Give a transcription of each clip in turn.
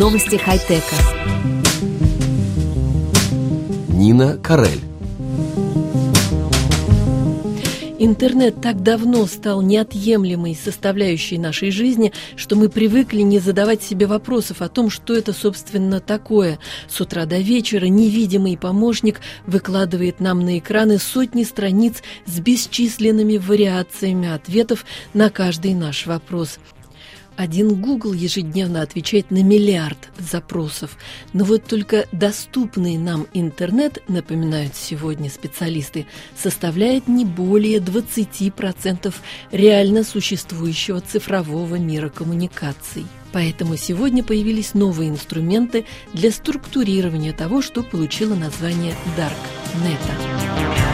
Новости хай-тека. Нина Карель. Интернет так давно стал неотъемлемой составляющей нашей жизни, что мы привыкли не задавать себе вопросов о том, что это, собственно, такое. С утра до вечера невидимый помощник выкладывает нам на экраны сотни страниц с бесчисленными вариациями ответов на каждый наш вопрос – один Google ежедневно отвечает на миллиард запросов. Но вот только доступный нам интернет, напоминают сегодня специалисты, составляет не более 20% реально существующего цифрового мира коммуникаций. Поэтому сегодня появились новые инструменты для структурирования того, что получило название Darknet.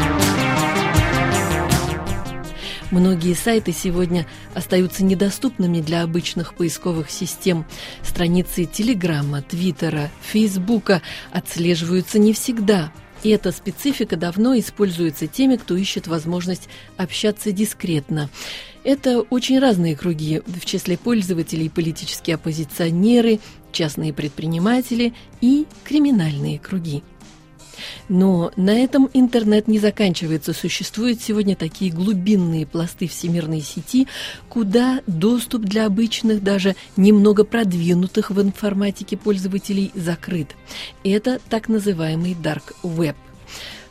Многие сайты сегодня остаются недоступными для обычных поисковых систем. Страницы Телеграма, Твиттера, Фейсбука отслеживаются не всегда. И эта специфика давно используется теми, кто ищет возможность общаться дискретно. Это очень разные круги, в числе пользователей политические оппозиционеры, частные предприниматели и криминальные круги. Но на этом интернет не заканчивается. Существуют сегодня такие глубинные пласты всемирной сети, куда доступ для обычных, даже немного продвинутых в информатике пользователей закрыт. Это так называемый Dark Web.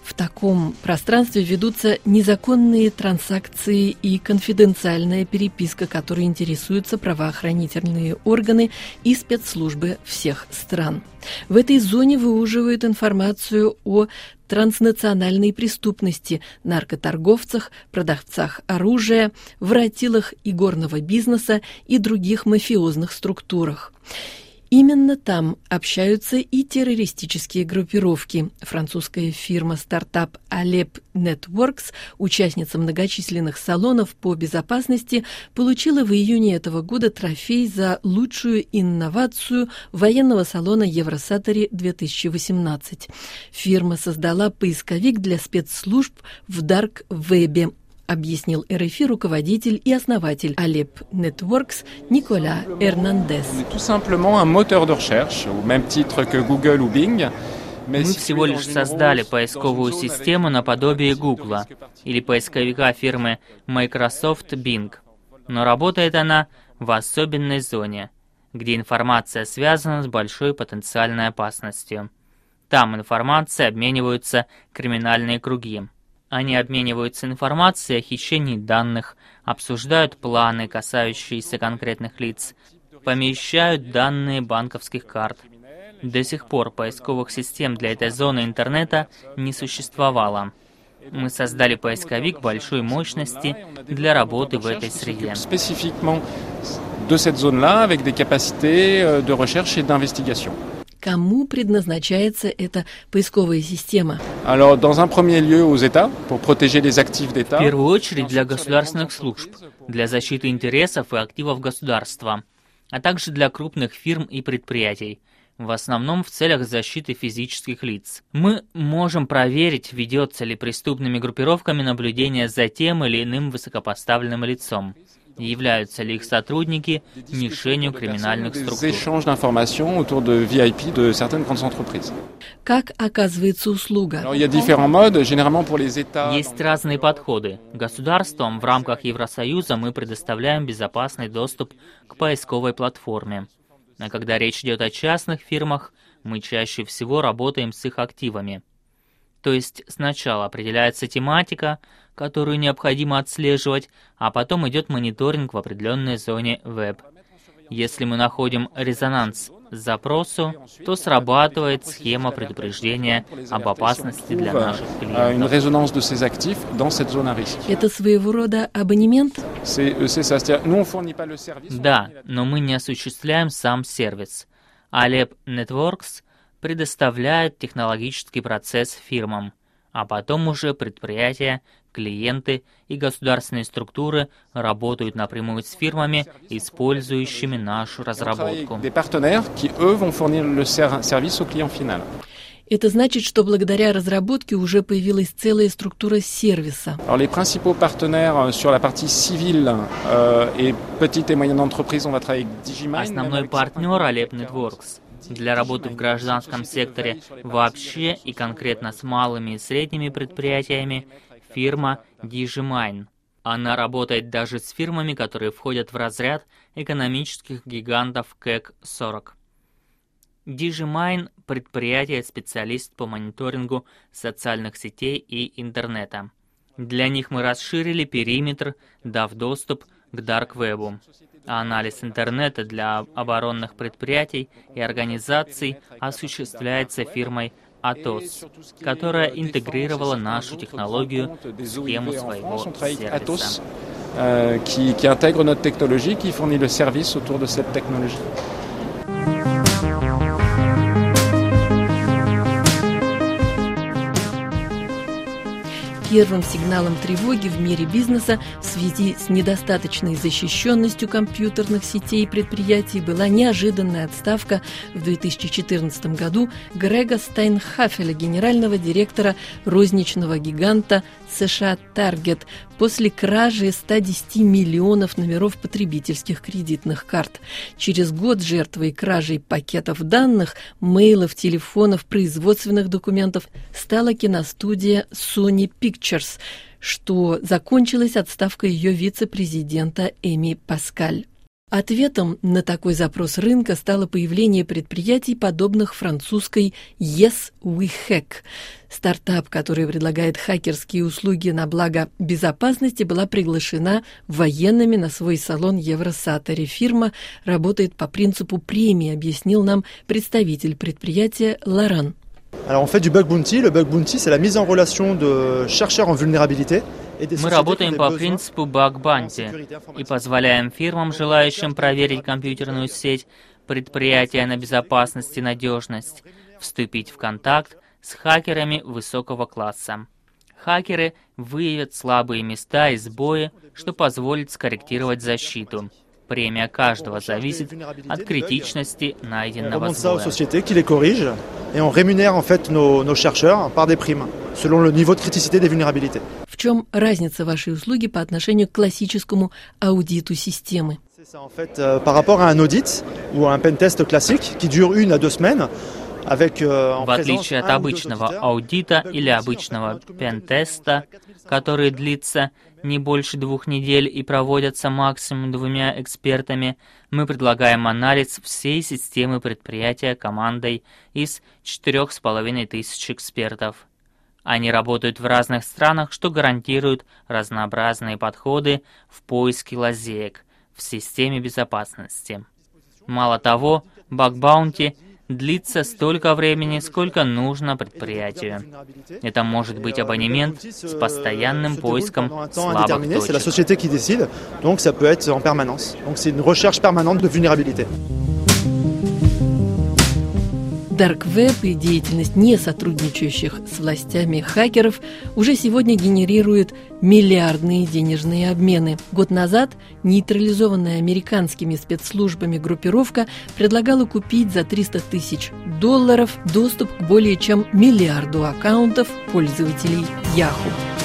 В таком пространстве ведутся незаконные транзакции и конфиденциальная переписка, которой интересуются правоохранительные органы и спецслужбы всех стран. В этой зоне выуживают информацию о транснациональной преступности, наркоторговцах, продавцах оружия, воротилах игорного бизнеса и других мафиозных структурах. Именно там общаются и террористические группировки. Французская фирма стартап Alep Networks, участница многочисленных салонов по безопасности, получила в июне этого года трофей за лучшую инновацию военного салона Евросатори 2018. Фирма создала поисковик для спецслужб в Дарк-вебе объяснил РФИ руководитель и основатель Alep Networks Никола Эрнандес. Мы всего лишь создали поисковую систему наподобие Гугла или поисковика фирмы Microsoft Bing. Но работает она в особенной зоне, где информация связана с большой потенциальной опасностью. Там информацией обмениваются криминальные круги. Они обмениваются информацией о хищении данных, обсуждают планы, касающиеся конкретных лиц, помещают данные банковских карт. До сих пор поисковых систем для этой зоны интернета не существовало. Мы создали поисковик большой мощности для работы в этой среде. de cette zone-là avec des capacités euh, de recherche et d'investigation кому предназначается эта поисковая система? В первую очередь для государственных служб, для защиты интересов и активов государства, а также для крупных фирм и предприятий, в основном в целях защиты физических лиц. Мы можем проверить, ведется ли преступными группировками наблюдение за тем или иным высокопоставленным лицом являются ли их сотрудники мишенью криминальных структур. Как оказывается услуга? Есть разные подходы. Государствам в рамках Евросоюза мы предоставляем безопасный доступ к поисковой платформе. А когда речь идет о частных фирмах, мы чаще всего работаем с их активами. То есть сначала определяется тематика, которую необходимо отслеживать, а потом идет мониторинг в определенной зоне веб. Если мы находим резонанс запросу, то срабатывает схема предупреждения об опасности для наших клиентов. Это своего рода абонемент? Да, но мы не осуществляем сам сервис. Alep Networks предоставляет технологический процесс фирмам, а потом уже предприятия клиенты и государственные структуры работают напрямую с фирмами, использующими нашу разработку. Это значит, что благодаря разработке уже появилась целая структура сервиса. Euh, euh. Основной партнер Alep Networks для работы в гражданском секторе вообще и конкретно с малыми и средними предприятиями фирма Digimine. Она работает даже с фирмами, которые входят в разряд экономических гигантов КЭК 40. Digimine – предприятие-специалист по мониторингу социальных сетей и интернета. Для них мы расширили периметр, дав доступ к Дарквебу. А анализ интернета для оборонных предприятий и организаций осуществляется фирмой Atos, которая интегрировала нашу технологию в схему своего сервиса. Qui, qui intègre notre technologie, qui fournit le service autour de cette technologie. Первым сигналом тревоги в мире бизнеса в связи с недостаточной защищенностью компьютерных сетей и предприятий была неожиданная отставка в 2014 году Грега Стайнхафеля, генерального директора розничного гиганта США Target, после кражи 110 миллионов номеров потребительских кредитных карт. Через год жертвой кражей пакетов данных, мейлов, телефонов, производственных документов стала киностудия Sony Pictures, что закончилась отставкой ее вице-президента Эми Паскаль. Ответом на такой запрос рынка стало появление предприятий, подобных французской Yes We Hack. Стартап, который предлагает хакерские услуги на благо безопасности, была приглашена военными на свой салон Евросатори. Фирма работает по принципу премии, объяснил нам представитель предприятия Лоран. Alors on fait du bug bounty. Le bug bounty, c'est la mise en relation de chercheurs en vulnérabilité мы работаем по принципу баг-банти и позволяем фирмам, желающим проверить компьютерную сеть предприятия на безопасность и надежность, вступить в контакт с хакерами высокого класса. Хакеры выявят слабые места и сбои, что позволит скорректировать защиту. Премия каждого зависит от критичности найденного сбоя. Et on rémunère en fait nos, nos chercheurs par des primes, selon le niveau de criticité des vulnérabilités. В чем разница вашей услуги по отношению к классическому аудиту системы? C'est en fait euh, par rapport à un audit ou à un pentest classique qui dure une à deux semaines, В отличие от обычного аудита или обычного пентеста, который длится не больше двух недель и проводятся максимум двумя экспертами, мы предлагаем анализ всей системы предприятия командой из четырех с половиной тысяч экспертов. Они работают в разных странах, что гарантирует разнообразные подходы в поиске лазеек в системе безопасности. Мало того, баг-баунти длится столько времени, сколько нужно предприятию. Это может быть абонемент с постоянным поиском слабых точек. Vulnérabilité. Дарквеб и деятельность не сотрудничающих с властями хакеров уже сегодня генерирует миллиардные денежные обмены. Год назад нейтрализованная американскими спецслужбами группировка предлагала купить за 300 тысяч долларов доступ к более чем миллиарду аккаунтов пользователей Yahoo.